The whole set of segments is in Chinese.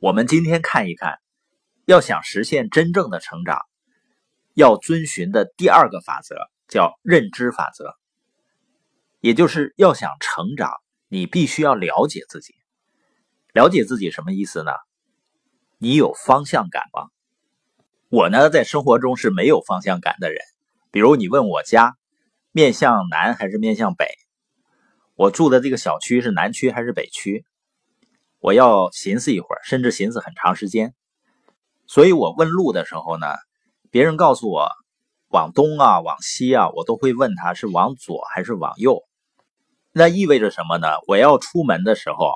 我们今天看一看，要想实现真正的成长，要遵循的第二个法则叫认知法则。也就是要想成长，你必须要了解自己。了解自己什么意思呢？你有方向感吗？我呢，在生活中是没有方向感的人。比如你问我家面向南还是面向北，我住的这个小区是南区还是北区，我要寻思一会儿，甚至寻思很长时间。所以我问路的时候呢，别人告诉我往东啊、往西啊，我都会问他是往左还是往右。那意味着什么呢？我要出门的时候，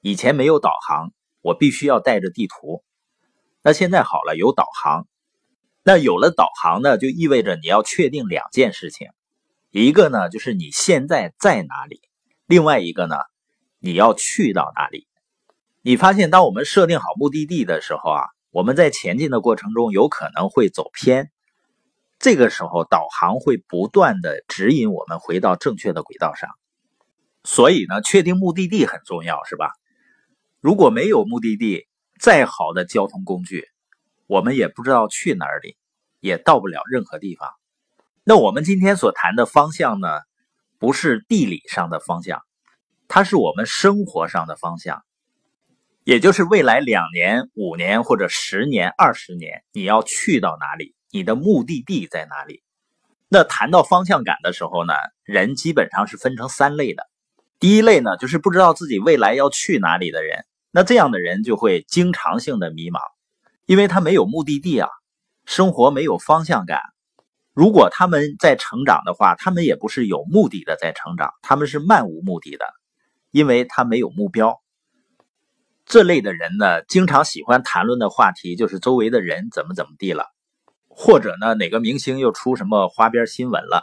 以前没有导航，我必须要带着地图。那现在好了，有导航。那有了导航呢，就意味着你要确定两件事情：一个呢，就是你现在在哪里；另外一个呢，你要去到哪里。你发现，当我们设定好目的地的时候啊，我们在前进的过程中有可能会走偏。这个时候，导航会不断的指引我们回到正确的轨道上。所以呢，确定目的地很重要，是吧？如果没有目的地，再好的交通工具，我们也不知道去哪里，也到不了任何地方。那我们今天所谈的方向呢，不是地理上的方向，它是我们生活上的方向，也就是未来两年、五年或者十年、二十年，你要去到哪里，你的目的地在哪里？那谈到方向感的时候呢，人基本上是分成三类的。第一类呢，就是不知道自己未来要去哪里的人，那这样的人就会经常性的迷茫，因为他没有目的地啊，生活没有方向感。如果他们在成长的话，他们也不是有目的的在成长，他们是漫无目的的，因为他没有目标。这类的人呢，经常喜欢谈论的话题就是周围的人怎么怎么地了，或者呢，哪个明星又出什么花边新闻了。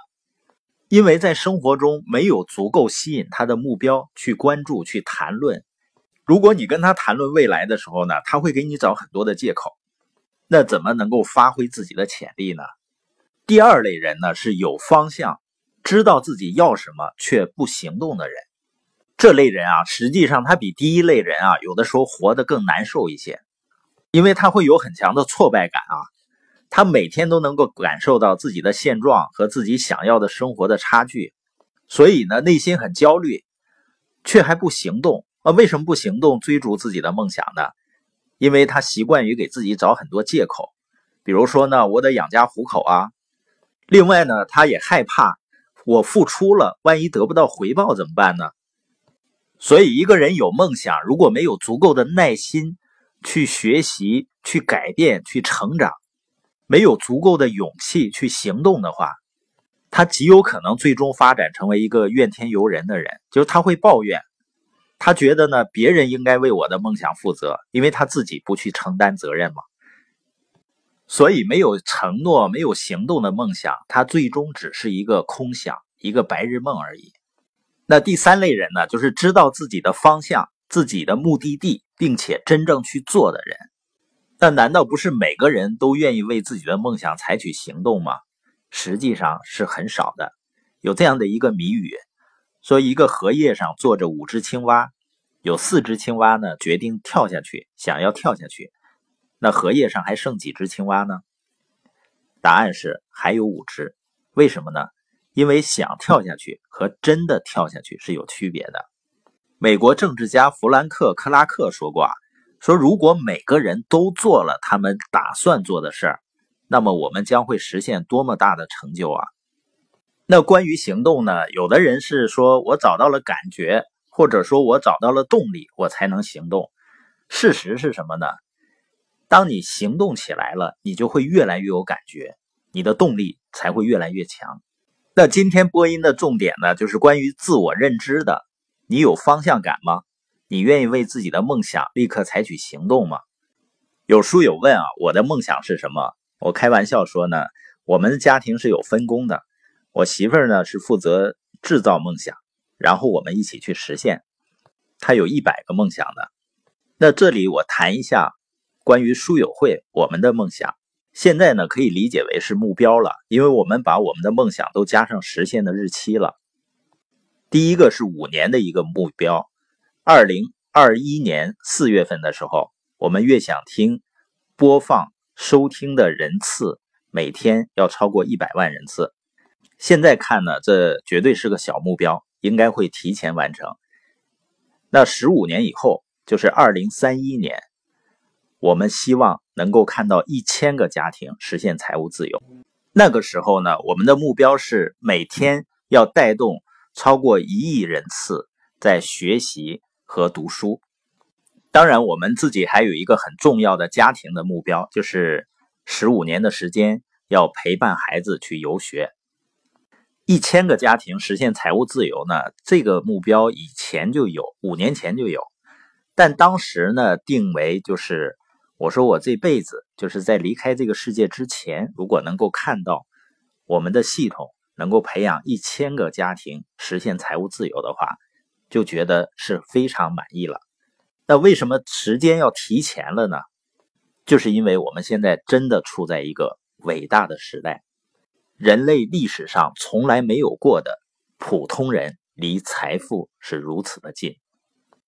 因为在生活中没有足够吸引他的目标去关注、去谈论。如果你跟他谈论未来的时候呢，他会给你找很多的借口。那怎么能够发挥自己的潜力呢？第二类人呢是有方向、知道自己要什么却不行动的人。这类人啊，实际上他比第一类人啊，有的时候活得更难受一些，因为他会有很强的挫败感啊。他每天都能够感受到自己的现状和自己想要的生活的差距，所以呢，内心很焦虑，却还不行动啊？为什么不行动追逐自己的梦想呢？因为他习惯于给自己找很多借口，比如说呢，我得养家糊口啊。另外呢，他也害怕我付出了，万一得不到回报怎么办呢？所以，一个人有梦想，如果没有足够的耐心去学习、去改变、去成长。没有足够的勇气去行动的话，他极有可能最终发展成为一个怨天尤人的人。就是他会抱怨，他觉得呢，别人应该为我的梦想负责，因为他自己不去承担责任嘛。所以，没有承诺、没有行动的梦想，它最终只是一个空想，一个白日梦而已。那第三类人呢，就是知道自己的方向、自己的目的地，并且真正去做的人。但难道不是每个人都愿意为自己的梦想采取行动吗？实际上是很少的。有这样的一个谜语，说一个荷叶上坐着五只青蛙，有四只青蛙呢决定跳下去，想要跳下去。那荷叶上还剩几只青蛙呢？答案是还有五只。为什么呢？因为想跳下去和真的跳下去是有区别的。美国政治家弗兰克·克拉克说过啊。说，如果每个人都做了他们打算做的事儿，那么我们将会实现多么大的成就啊！那关于行动呢？有的人是说我找到了感觉，或者说我找到了动力，我才能行动。事实是什么呢？当你行动起来了，你就会越来越有感觉，你的动力才会越来越强。那今天播音的重点呢，就是关于自我认知的。你有方向感吗？你愿意为自己的梦想立刻采取行动吗？有书友问啊，我的梦想是什么？我开玩笑说呢，我们家庭是有分工的，我媳妇儿呢是负责制造梦想，然后我们一起去实现。她有一百个梦想的。那这里我谈一下关于书友会我们的梦想，现在呢可以理解为是目标了，因为我们把我们的梦想都加上实现的日期了。第一个是五年的一个目标。二零二一年四月份的时候，我们越想听，播放、收听的人次每天要超过一百万人次。现在看呢，这绝对是个小目标，应该会提前完成。那十五年以后，就是二零三一年，我们希望能够看到一千个家庭实现财务自由。那个时候呢，我们的目标是每天要带动超过一亿人次在学习和读书。当然，我们自己还有一个很重要的家庭的目标，就是十五年的时间要陪伴孩子去游学。一千个家庭实现财务自由呢？这个目标以前就有，五年前就有，但当时呢定为就是我说我这辈子就是在离开这个世界之前，如果能够看到我们的系统能够培养一千个家庭实现财务自由的话，就觉得是非常满意了。那为什么时间要提前了呢？就是因为我们现在真的处在一个伟大的时代，人类历史上从来没有过的普通人离财富是如此的近。